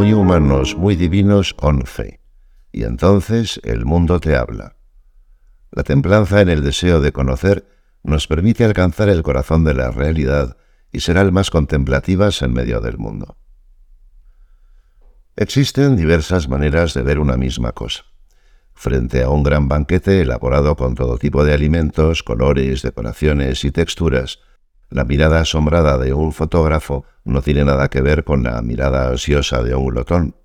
muy humanos, muy divinos, once. Y entonces el mundo te habla. La templanza en el deseo de conocer nos permite alcanzar el corazón de la realidad y ser almas contemplativas en medio del mundo. Existen diversas maneras de ver una misma cosa. Frente a un gran banquete elaborado con todo tipo de alimentos, colores, decoraciones y texturas, la mirada asombrada de un fotógrafo no tiene nada que ver con la mirada ansiosa de un glotón.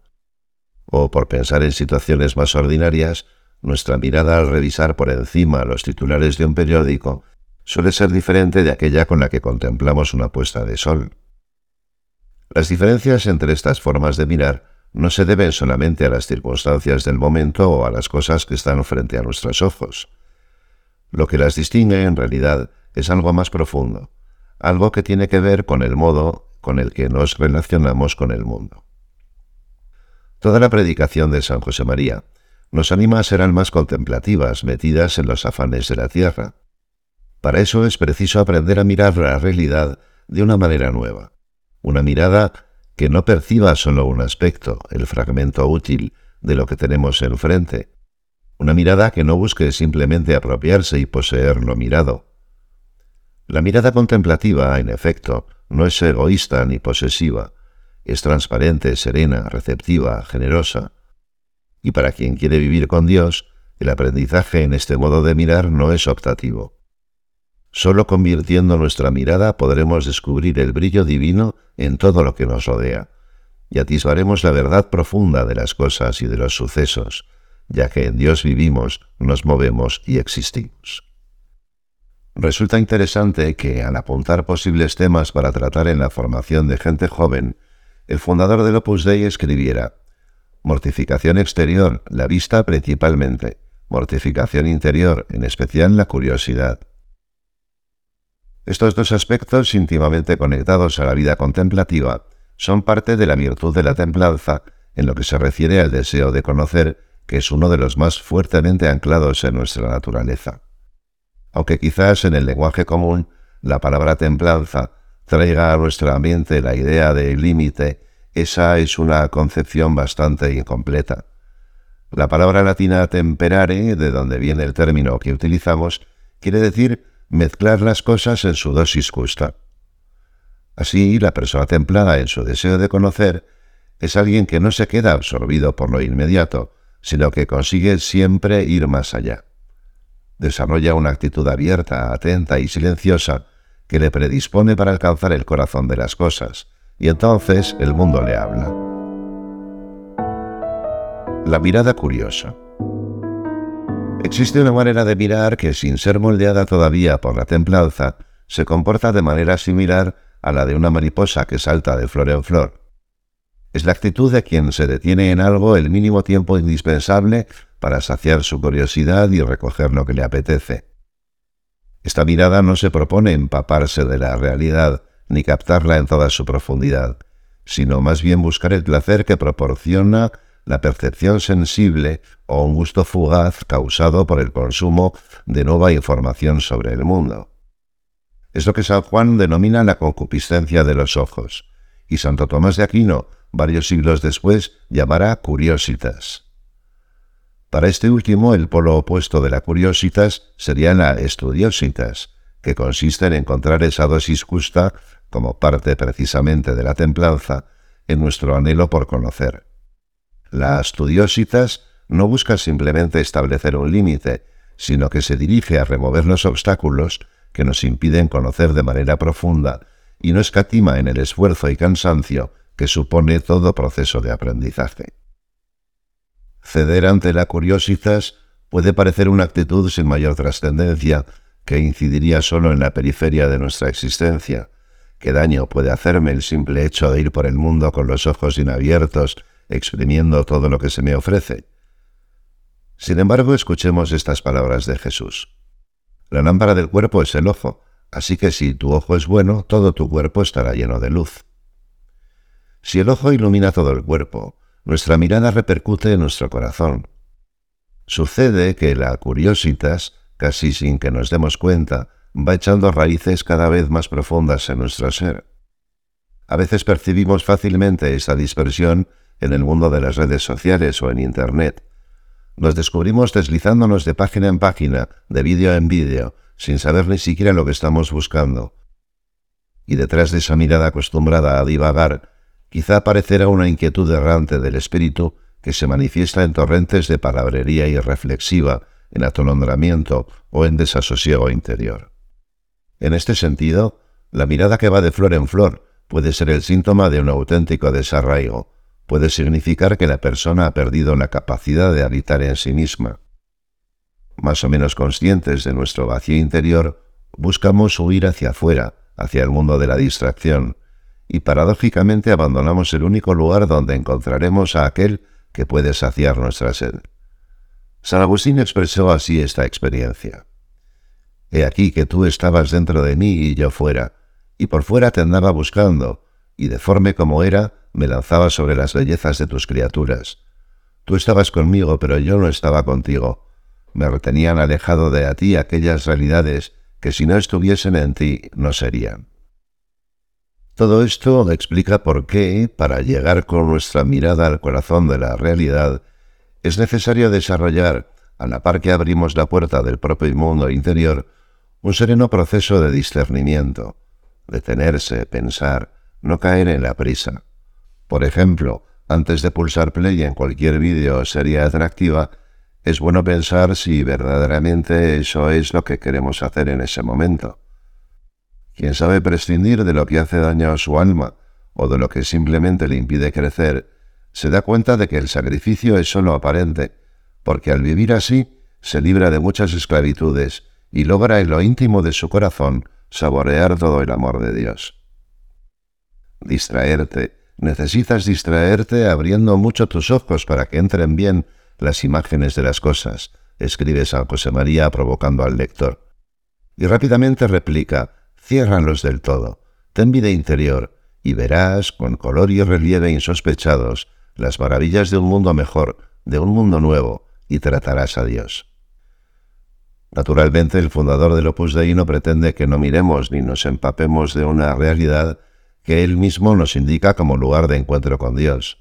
O por pensar en situaciones más ordinarias, nuestra mirada al revisar por encima los titulares de un periódico suele ser diferente de aquella con la que contemplamos una puesta de sol. Las diferencias entre estas formas de mirar no se deben solamente a las circunstancias del momento o a las cosas que están frente a nuestros ojos. Lo que las distingue en realidad es algo más profundo, algo que tiene que ver con el modo con el que nos relacionamos con el mundo. Toda la predicación de San José María nos anima a ser almas contemplativas metidas en los afanes de la tierra. Para eso es preciso aprender a mirar la realidad de una manera nueva, una mirada que no perciba solo un aspecto, el fragmento útil de lo que tenemos enfrente, una mirada que no busque simplemente apropiarse y poseer lo mirado. La mirada contemplativa, en efecto, no es egoísta ni posesiva, es transparente, serena, receptiva, generosa. Y para quien quiere vivir con Dios, el aprendizaje en este modo de mirar no es optativo. Solo convirtiendo nuestra mirada podremos descubrir el brillo divino en todo lo que nos rodea, y atisbaremos la verdad profunda de las cosas y de los sucesos, ya que en Dios vivimos, nos movemos y existimos. Resulta interesante que, al apuntar posibles temas para tratar en la formación de gente joven, el fundador del Opus Dei escribiera Mortificación exterior, la vista principalmente, mortificación interior, en especial la curiosidad. Estos dos aspectos íntimamente conectados a la vida contemplativa son parte de la virtud de la templanza en lo que se refiere al deseo de conocer, que es uno de los más fuertemente anclados en nuestra naturaleza. Aunque quizás en el lenguaje común la palabra templanza traiga a nuestra mente la idea de límite, esa es una concepción bastante incompleta. La palabra latina temperare, de donde viene el término que utilizamos, quiere decir mezclar las cosas en su dosis justa. Así, la persona templada en su deseo de conocer es alguien que no se queda absorbido por lo inmediato, sino que consigue siempre ir más allá. Desarrolla una actitud abierta, atenta y silenciosa que le predispone para alcanzar el corazón de las cosas, y entonces el mundo le habla. La mirada curiosa. Existe una manera de mirar que, sin ser moldeada todavía por la templanza, se comporta de manera similar a la de una mariposa que salta de flor en flor. Es la actitud de quien se detiene en algo el mínimo tiempo indispensable para saciar su curiosidad y recoger lo que le apetece. Esta mirada no se propone empaparse de la realidad ni captarla en toda su profundidad, sino más bien buscar el placer que proporciona la percepción sensible o un gusto fugaz causado por el consumo de nueva información sobre el mundo. Es lo que San Juan denomina la concupiscencia de los ojos, y Santo Tomás de Aquino, varios siglos después, llamará curiositas. Para este último, el polo opuesto de la curiositas sería la estudiositas, que consiste en encontrar esa dosis justa como parte precisamente de la templanza en nuestro anhelo por conocer. La estudiositas no busca simplemente establecer un límite, sino que se dirige a remover los obstáculos que nos impiden conocer de manera profunda y no escatima en el esfuerzo y cansancio que supone todo proceso de aprendizaje. Ceder ante la curiositas puede parecer una actitud sin mayor trascendencia que incidiría solo en la periferia de nuestra existencia. ¿Qué daño puede hacerme el simple hecho de ir por el mundo con los ojos inabiertos exprimiendo todo lo que se me ofrece. Sin embargo, escuchemos estas palabras de Jesús. La lámpara del cuerpo es el ojo, así que si tu ojo es bueno, todo tu cuerpo estará lleno de luz. Si el ojo ilumina todo el cuerpo, nuestra mirada repercute en nuestro corazón. Sucede que la curiositas, casi sin que nos demos cuenta, va echando raíces cada vez más profundas en nuestro ser. A veces percibimos fácilmente esa dispersión en el mundo de las redes sociales o en Internet. Nos descubrimos deslizándonos de página en página, de vídeo en vídeo, sin saber ni siquiera lo que estamos buscando. Y detrás de esa mirada acostumbrada a divagar, quizá aparecerá una inquietud errante del espíritu que se manifiesta en torrentes de palabrería irreflexiva, en atolondramiento o en desasosiego interior. En este sentido, la mirada que va de flor en flor puede ser el síntoma de un auténtico desarraigo, puede significar que la persona ha perdido la capacidad de habitar en sí misma. Más o menos conscientes de nuestro vacío interior, buscamos huir hacia afuera, hacia el mundo de la distracción, y paradójicamente abandonamos el único lugar donde encontraremos a aquel que puede saciar nuestra sed. San Agustín expresó así esta experiencia. He aquí que tú estabas dentro de mí y yo fuera, y por fuera te andaba buscando, y deforme como era, me lanzaba sobre las bellezas de tus criaturas. Tú estabas conmigo, pero yo no estaba contigo. Me retenían alejado de a ti aquellas realidades que si no estuviesen en ti no serían. Todo esto explica por qué, para llegar con nuestra mirada al corazón de la realidad, es necesario desarrollar, a la par que abrimos la puerta del propio mundo interior, un sereno proceso de discernimiento, detenerse, pensar, no caer en la prisa. Por ejemplo, antes de pulsar play en cualquier vídeo o serie atractiva, es bueno pensar si verdaderamente eso es lo que queremos hacer en ese momento. Quien sabe prescindir de lo que hace daño a su alma o de lo que simplemente le impide crecer, se da cuenta de que el sacrificio es sólo aparente, porque al vivir así se libra de muchas esclavitudes y logra en lo íntimo de su corazón saborear todo el amor de Dios. Distraerte. Necesitas distraerte abriendo mucho tus ojos para que entren bien las imágenes de las cosas, escribe San José María provocando al lector. Y rápidamente replica, ciérralos del todo, ten vida interior, y verás, con color y relieve insospechados, las maravillas de un mundo mejor, de un mundo nuevo, y tratarás a Dios. Naturalmente, el fundador del Opus Dei no pretende que no miremos ni nos empapemos de una realidad que él mismo nos indica como lugar de encuentro con Dios.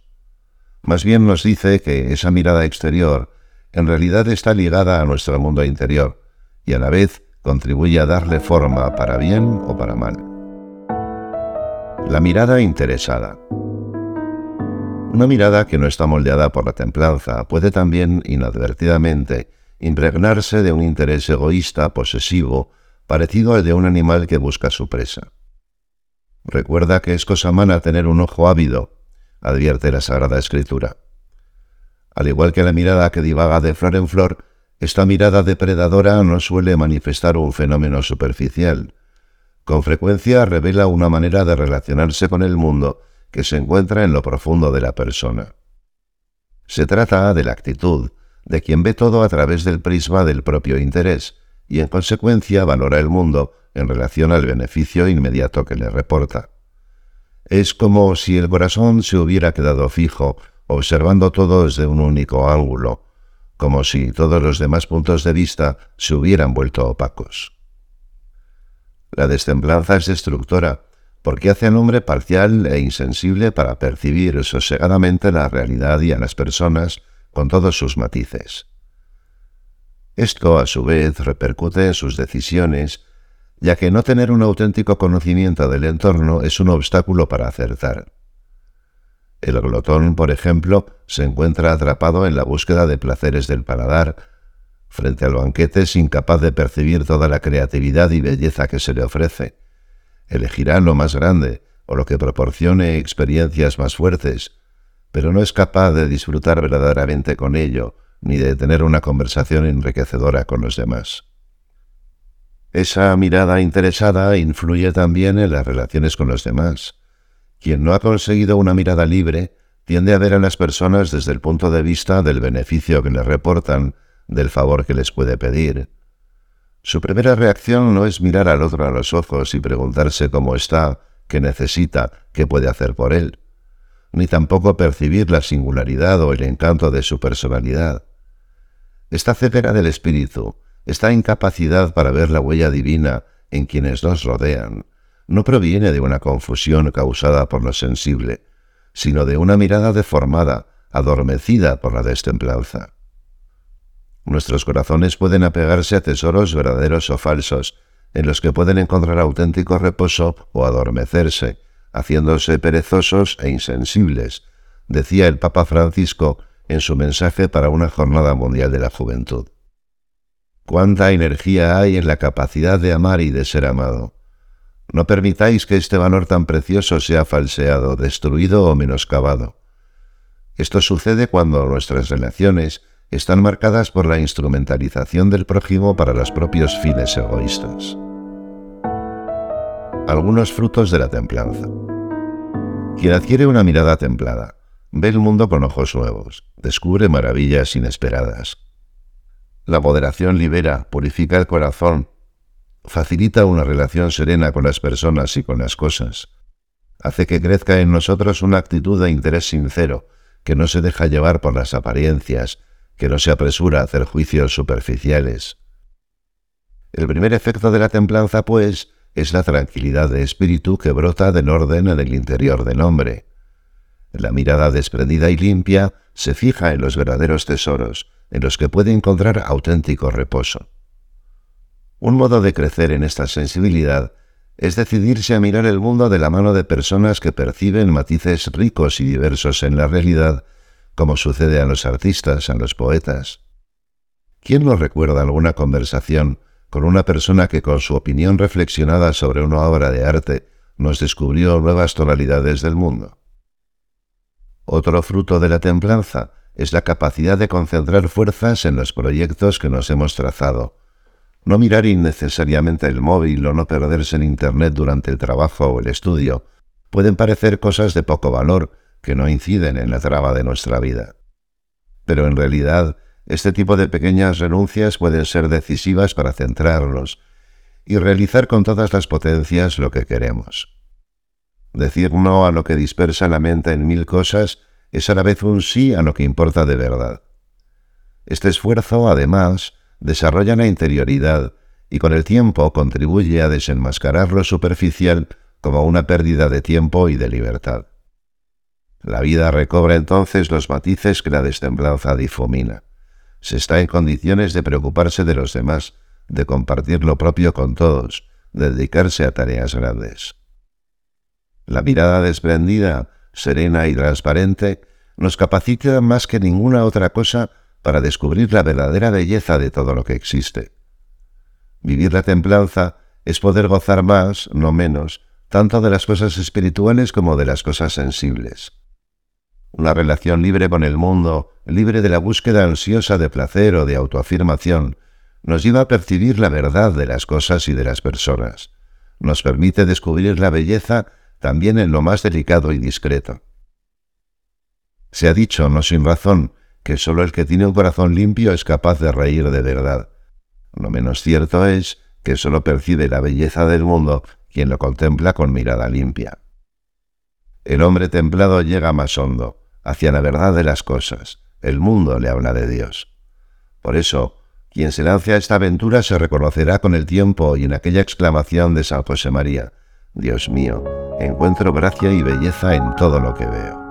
Más bien nos dice que esa mirada exterior en realidad está ligada a nuestro mundo interior y a la vez contribuye a darle forma para bien o para mal. La mirada interesada. Una mirada que no está moldeada por la templanza puede también, inadvertidamente, impregnarse de un interés egoísta, posesivo, parecido al de un animal que busca su presa. Recuerda que es cosa mala tener un ojo ávido, advierte la Sagrada Escritura. Al igual que la mirada que divaga de flor en flor, esta mirada depredadora no suele manifestar un fenómeno superficial. Con frecuencia revela una manera de relacionarse con el mundo que se encuentra en lo profundo de la persona. Se trata de la actitud, de quien ve todo a través del prisma del propio interés, y en consecuencia valora el mundo en relación al beneficio inmediato que le reporta. Es como si el corazón se hubiera quedado fijo, observando todo desde un único ángulo, como si todos los demás puntos de vista se hubieran vuelto opacos. La destemplanza es destructora, porque hace al hombre parcial e insensible para percibir sosegadamente la realidad y a las personas con todos sus matices. Esto, a su vez, repercute en sus decisiones ya que no tener un auténtico conocimiento del entorno es un obstáculo para acertar. El glotón, por ejemplo, se encuentra atrapado en la búsqueda de placeres del paladar, frente al banquete es incapaz de percibir toda la creatividad y belleza que se le ofrece. Elegirá lo más grande o lo que proporcione experiencias más fuertes, pero no es capaz de disfrutar verdaderamente con ello, ni de tener una conversación enriquecedora con los demás. Esa mirada interesada influye también en las relaciones con los demás. Quien no ha conseguido una mirada libre tiende a ver a las personas desde el punto de vista del beneficio que les reportan, del favor que les puede pedir. Su primera reacción no es mirar al otro a los ojos y preguntarse cómo está, qué necesita, qué puede hacer por él, ni tampoco percibir la singularidad o el encanto de su personalidad. Está cerca del espíritu, esta incapacidad para ver la huella divina en quienes nos rodean no proviene de una confusión causada por lo sensible, sino de una mirada deformada, adormecida por la destemplanza. Nuestros corazones pueden apegarse a tesoros verdaderos o falsos, en los que pueden encontrar auténtico reposo o adormecerse, haciéndose perezosos e insensibles, decía el Papa Francisco en su mensaje para una Jornada Mundial de la Juventud. Cuánta energía hay en la capacidad de amar y de ser amado. No permitáis que este valor tan precioso sea falseado, destruido o menoscabado. Esto sucede cuando nuestras relaciones están marcadas por la instrumentalización del prójimo para los propios fines egoístas. Algunos frutos de la templanza. Quien adquiere una mirada templada, ve el mundo con ojos nuevos, descubre maravillas inesperadas. La moderación libera, purifica el corazón, facilita una relación serena con las personas y con las cosas. Hace que crezca en nosotros una actitud de interés sincero, que no se deja llevar por las apariencias, que no se apresura a hacer juicios superficiales. El primer efecto de la templanza, pues, es la tranquilidad de espíritu que brota del orden en el interior del hombre. La mirada desprendida y limpia se fija en los verdaderos tesoros, en los que puede encontrar auténtico reposo. Un modo de crecer en esta sensibilidad es decidirse a mirar el mundo de la mano de personas que perciben matices ricos y diversos en la realidad, como sucede a los artistas, a los poetas. ¿Quién no recuerda alguna conversación con una persona que con su opinión reflexionada sobre una obra de arte nos descubrió nuevas tonalidades del mundo? Otro fruto de la templanza es la capacidad de concentrar fuerzas en los proyectos que nos hemos trazado, no mirar innecesariamente el móvil o no perderse en Internet durante el trabajo o el estudio pueden parecer cosas de poco valor que no inciden en la trama de nuestra vida. Pero en realidad, este tipo de pequeñas renuncias pueden ser decisivas para centrarnos y realizar con todas las potencias lo que queremos. Decir no a lo que dispersa la mente en mil cosas es a la vez un sí a lo que importa de verdad. Este esfuerzo, además, desarrolla la interioridad y con el tiempo contribuye a desenmascarar lo superficial como una pérdida de tiempo y de libertad. La vida recobra entonces los matices que la destemplanza difumina. Se está en condiciones de preocuparse de los demás, de compartir lo propio con todos, de dedicarse a tareas grandes. La mirada desprendida, serena y transparente nos capacita más que ninguna otra cosa para descubrir la verdadera belleza de todo lo que existe. Vivir la templanza es poder gozar más, no menos, tanto de las cosas espirituales como de las cosas sensibles. Una relación libre con el mundo, libre de la búsqueda ansiosa de placer o de autoafirmación, nos lleva a percibir la verdad de las cosas y de las personas. Nos permite descubrir la belleza también en lo más delicado y discreto. Se ha dicho, no sin razón, que sólo el que tiene un corazón limpio es capaz de reír de verdad. Lo menos cierto es que sólo percibe la belleza del mundo quien lo contempla con mirada limpia. El hombre templado llega más hondo, hacia la verdad de las cosas. El mundo le habla de Dios. Por eso, quien se lance a esta aventura se reconocerá con el tiempo y en aquella exclamación de San José María, Dios mío, encuentro gracia y belleza en todo lo que veo.